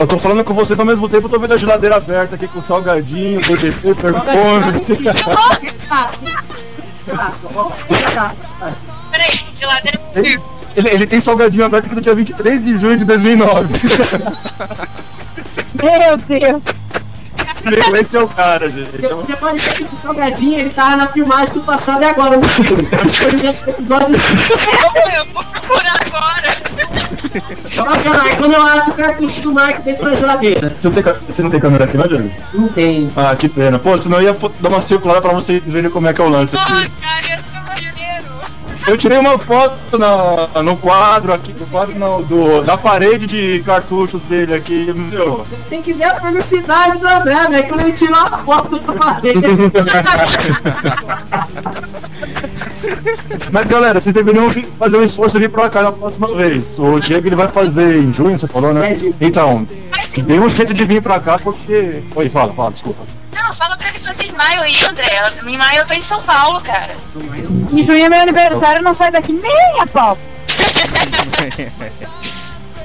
Eu tô falando com vocês ao mesmo tempo, eu tô vendo a geladeira aberta aqui com salgadinho, DDT, perfume. [laughs] Peraí, geladeira Ele, ele, ele tem salgadinho aberto aqui no dia 23 de junho de 2009. [laughs] Meu Deus. Esse é o cara, gente. Você, você pode ver que esse salgadinho ele tava na filmagem do passado e agora [laughs] no no episódio 5. Eu vou procurar agora. Bacana, quando eu acho o cartucho do Mike dentro da geladeira. Você não, tem, você não tem câmera aqui, não, Diego? Não tem. Ah, que pena. Pô, senão eu ia dar uma circulada pra vocês verem como é que é o lance Porra, aqui. cara. Eu tirei uma foto na, no quadro aqui, no quadro não, do, da parede de cartuchos dele aqui, meu. Você tem que ver a felicidade do André, né? Quando ele tirou a foto do parede. [laughs] Mas galera, vocês deveriam fazer um esforço e vir pra cá na próxima vez. O Diego ele vai fazer em junho, você falou, né? É. Então, dê um jeito de vir pra cá porque. Oi, fala, fala, desculpa. Não, fala pra ele fazer em maio aí, André. Em maio eu tô em São Paulo, cara. Em junho é meu aniversário, não sai daqui nem a pau.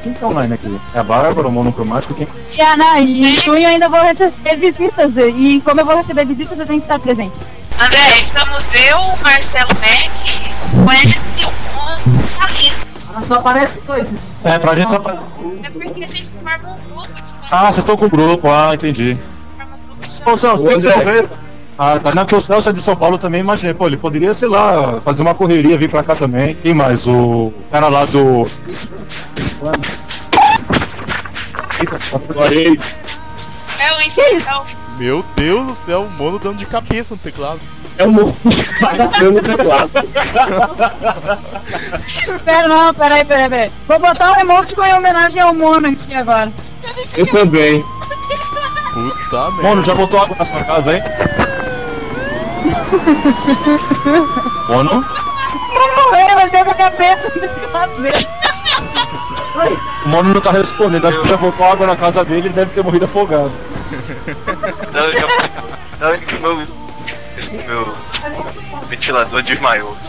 Quem tá online aqui? É a Bárbara, o monocromático, quem? E, Ana, e em junho eu ainda vou receber visitas. E como eu vou receber visitas, eu tenho que estar presente. André, estamos eu, o Marcelo Mac, o Wesley, o. Mas só aparece dois. É, pra gente só. pra- É porque a gente forma um grupo Ah, vocês estão com o grupo, ah, entendi. Ô, Celso, tem que resolver. Ah, tá. Não, que o Celso é de São Paulo também, imaginei. Pô, ele poderia, sei lá, fazer uma correria, vir pra cá também. Quem mais? O cara lá do. É o infernal. Meu Deus do céu, o mono dando de cabeça no teclado. É o monstro bagaçando no teclado. Pera, não, peraí, peraí, peraí. Vou botar um emoticon em homenagem ao Mono aqui agora. Eu também. Puta merda. Mono, já botou água na sua casa, hein? [laughs] Mono? Não morreu, mas deu a cabeça. O Mono não tá respondendo. Acho que já botou água na casa dele, ele deve ter morrido afogado. Não, já, não, que o meu, meu ventilador desmaiou. [laughs]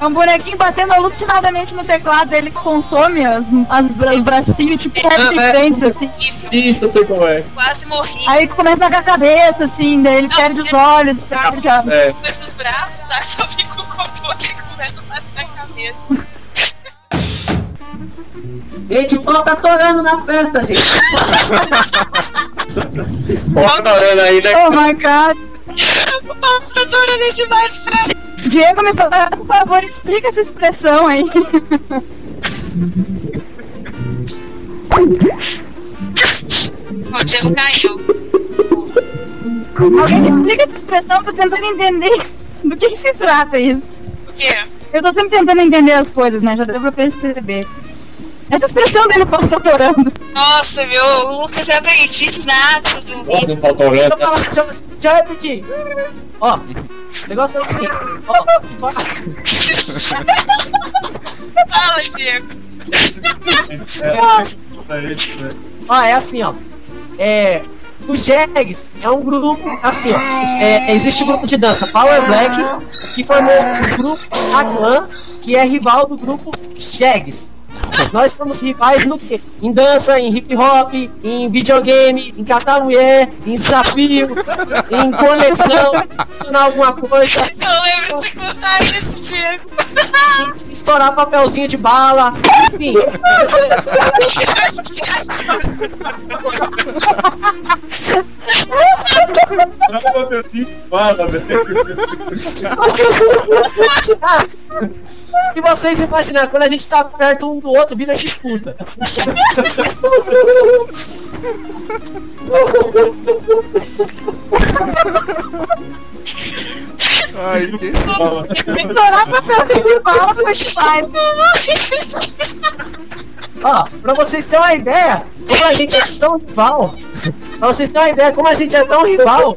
É um bonequinho batendo alucinadamente no teclado, ele consome as, as, os bracinhos, tipo, rap é. frente, assim. Isso, eu sei como é. Quase morri. Aí começa a com a cabeça, assim, daí ele perde os olhos, perde a... É. Depois dos braços, tá? Só fica o controle e começa a bater na cabeça. Gente, o pau tá torando na festa, gente. [laughs] Ó, tá orando aí, né? Oh my god. Tá demais, cara. Diego, me fala, por favor, explica essa expressão aí. O Diego caiu. Alguém explica essa expressão, tô tentando entender do que, que se trata isso. O quê? Eu tô sempre tentando entender as coisas, né? Já deu pra perceber. Essa expressão dele passou chorando. Nossa, meu, o Lucas é aprendiz nato do Ó, não faltou Deixa eu falar, deixa eu, deixa eu repetir. Ó, o negócio é o seguinte. Ó, Fala, Diego. ó, é assim, ó. É. O Jegs é um grupo, assim, ó. é, existe um grupo de dança Power Black que formou o grupo Clan, que é rival do grupo Jegs. Nós somos rivais no quê? Em dança, em hip hop, em videogame, em catar mulher, em desafio, em coleção, ensinar alguma coisa, Eu lembro de contar isso, Diego. estourar papelzinho de bala, enfim. Fala, velho. [laughs] E vocês imaginam, quando a gente tá perto um do outro, vira disputa. Ai, que... Estourar papelzinho de bala foi. Ó, pra vocês terem uma ideia, como a gente é tão rival, pra vocês terem uma ideia, como a gente é tão rival,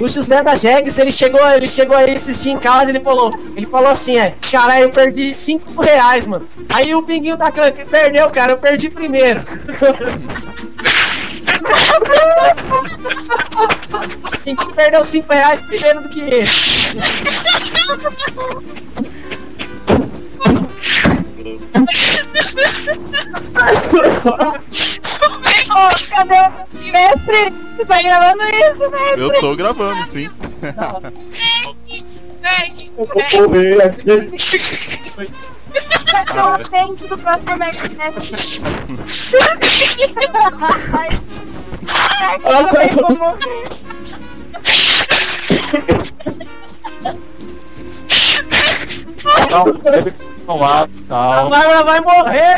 o José da Jegs, ele chegou, ele chegou aí assistir em casa, ele falou, ele falou assim, é, cara, eu perdi 5 reais, mano. Aí o pinguinho da clã perdeu, cara, eu perdi primeiro. [laughs] Pinguinho perdeu 5 reais primeiro do que ele. [laughs] Ô, cadê o mestre? Você tá gravando isso, mestre? Eu tô gravando, sim. Eu vou morrer aqui. Cachorro dentro do próximo. Ai, ai, eu vou morrer. Calma, deve tomar, A. Bárbara vai morrer!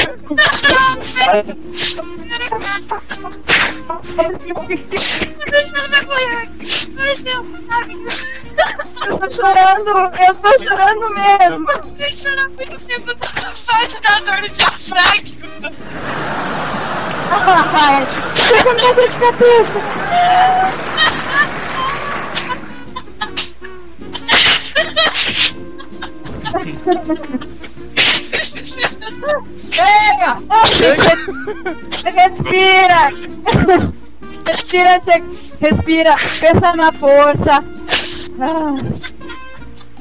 Eu tô chorando, eu tô chorando mesmo. Eu chorar muito tempo na fase da dor no diafragma. Ai, chega na dor de cabeça. Chega! Respira! Respira, respira, pensa na força. Ah.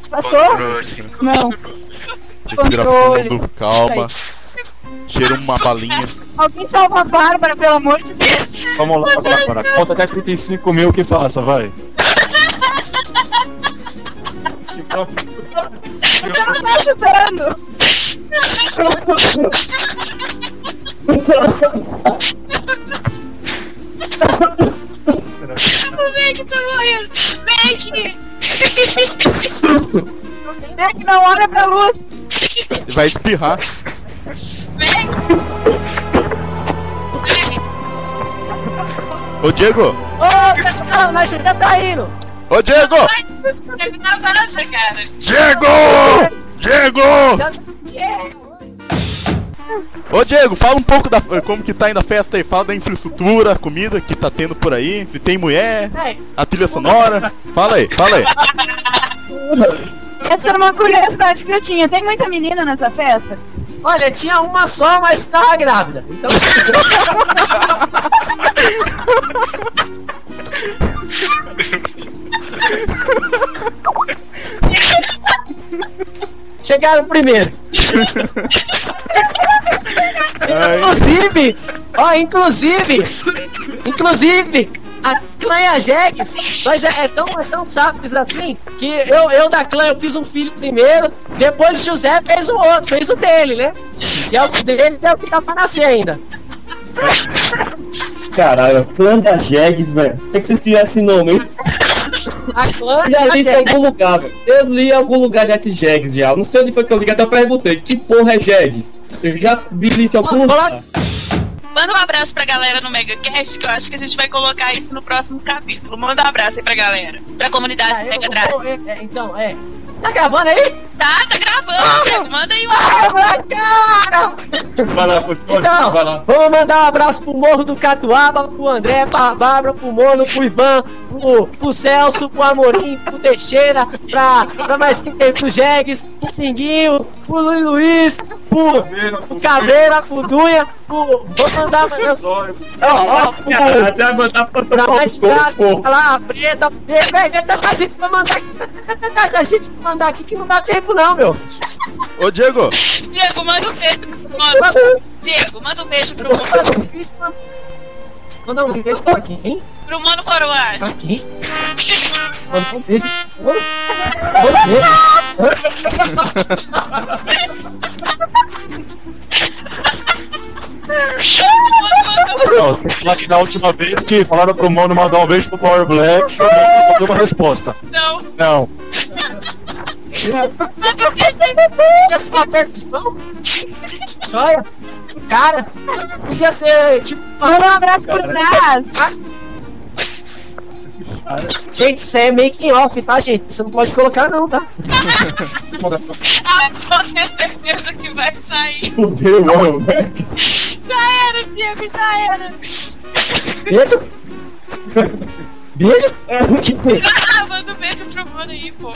Passou? Controle. Não. Respira fundo, calma. Cheira uma balinha. Alguém salva a Bárbara, pelo amor de Deus. Vamos lá, Bárbara. Conta até 35 mil que faça, vai. Você não tá ajudando. O Meg tá morrendo. Meg! É que não olha pra luz. Vai espirrar. Meg! Ô Diego! Ô, pessoal, nós já tá indo! Ô Diego! Diego! Diego! Ô Diego, fala um pouco da como que tá indo a festa aí, fala da infraestrutura, comida que tá tendo por aí, se tem mulher, a trilha sonora. Fala aí, fala aí. Essa era uma curiosidade que eu tinha. Tem muita menina nessa festa? olha, tinha uma só, mas tava grávida. Então. [laughs] [laughs] Chegaram primeiro. Inclusive, ó, inclusive, inclusive, a clã e a Jegs, nós é, é tão, é tão sábios assim, que eu, eu da clã eu fiz um filho primeiro, depois o José fez o outro, fez o dele, né? Que é o dele, é o que tá pra nascer ainda. Caralho, clã da Jegs, velho. Por que vocês tiraram esse nome? hein? A clã Eu e já a li isso em Jegs. algum lugar, velho. Eu li em algum lugar já esse Jegs já. Eu Não sei onde foi que eu li, até perguntei. Que porra é Jegs? Eu já vi isso em algum lugar. Manda um abraço pra galera no MegaCast, que eu acho que a gente vai colocar isso no próximo capítulo. Manda um abraço aí pra galera. Pra comunidade Ah, do Mega Drive. é, é, então, é. Tá gravando aí? Tá, tá gravando, Diego. Manda aí um Ah, cara! Vai lá, continua, Então, vai lá. vamos mandar um abraço pro Morro do Catuaba, pro André, pra Bárbara, pro Mono, pro Ivan, pro, pro Celso, pro Amorim, pro Teixeira, pra, pra mais quem tem, pro Jegues, pro Pinguinho, pro Luiz Luiz, pro, pro Caveira, pro Dunha, pro. Vou mandar. Ó, ó, pro, Até mandar pra pra mais pra porra. lá, preta, velho, tanta gente pra mandar aqui, tanta gente pra mandar aqui que não dá tempo não, meu. ô Diego, Diego, manda um texto. Manda, Diego, manda um beijo pro, Manda um beijo pra quem? pro Mano Coroa. Pra quem? Manda um beijo. Não, você fala que na última vez que falaram pro Mono mandar um beijo pro Power Black, o Mono só deu uma resposta. Não, Não. beijo aí. Essa percussão? Joia? Cara, podia ser tipo. Manda um abraço por trás. Gente, isso é making off, tá, gente? Você não pode colocar, não, tá? Ah, pode ter certeza que vai sair. Fudeu, Power Black. Já era, Diego, já era. Beijo? Beijo? Ah, [laughs] manda um beijo pro Mano aí, pô.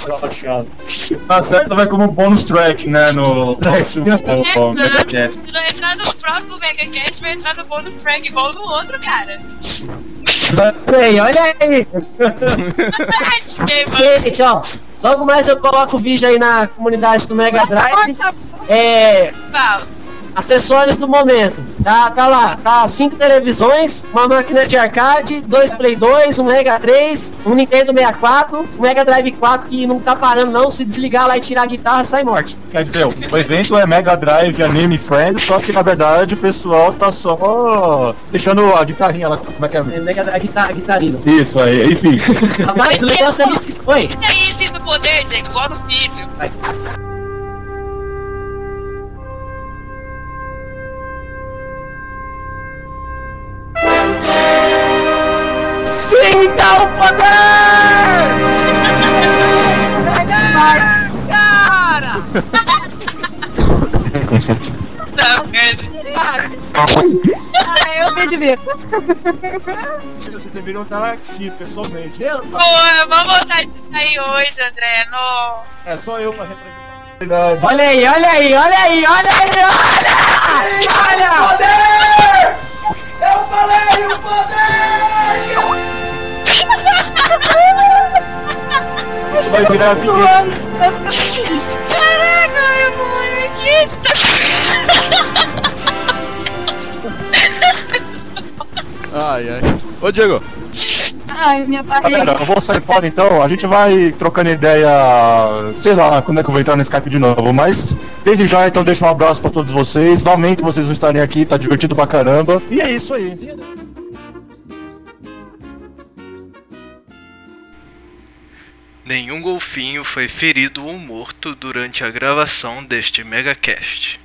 Tá certo, vai como bônus track, né? No próximo. Megacast. Se não entrar no próximo Megacast, vai entrar no bonus track igual no outro, cara. Ei, olha aí! [laughs] Gente, ó. Logo mais eu coloco o vídeo aí na comunidade do Mega Drive. É. Fala. Acessórios do momento. Tá, tá lá, tá cinco televisões, uma máquina de arcade, dois Play 2, um Mega 3, um Nintendo 64, um Mega Drive 4 que não tá parando não, se desligar lá e tirar a guitarra, sai morte. Quer dizer, o evento é Mega Drive Anime Friends, só que na verdade o pessoal tá só deixando a guitarrinha lá. Como é que é? É, Mega Drive, guitarra, guitarrina. Isso aí, enfim. Rapaz, o negócio é me Oi, E aí, sinto poder, Diego, igual no vídeo. Sinta o poder! Cara! [laughs] Tá. Ah, eu me divirto. Vocês deveriam estar aqui pessoalmente. Pô, vamos voltar disso aí hoje, André. No... É só eu pra representar. Olha aí, olha aí, olha aí, olha aí, olha! Olha! Poder! Eu falei o poder! Isso vai virar vinheta. Caraca, meu moleque. Ai, ai. Ô, Diego, Ai, minha Galera, barriga. eu vou sair fora então, a gente vai trocando ideia, sei lá, quando é que eu vou entrar no Skype de novo, mas desde já então deixa um abraço pra todos vocês, lamento vocês não estarem aqui, tá divertido pra caramba, e é isso aí. Nenhum golfinho foi ferido ou morto durante a gravação deste megacast.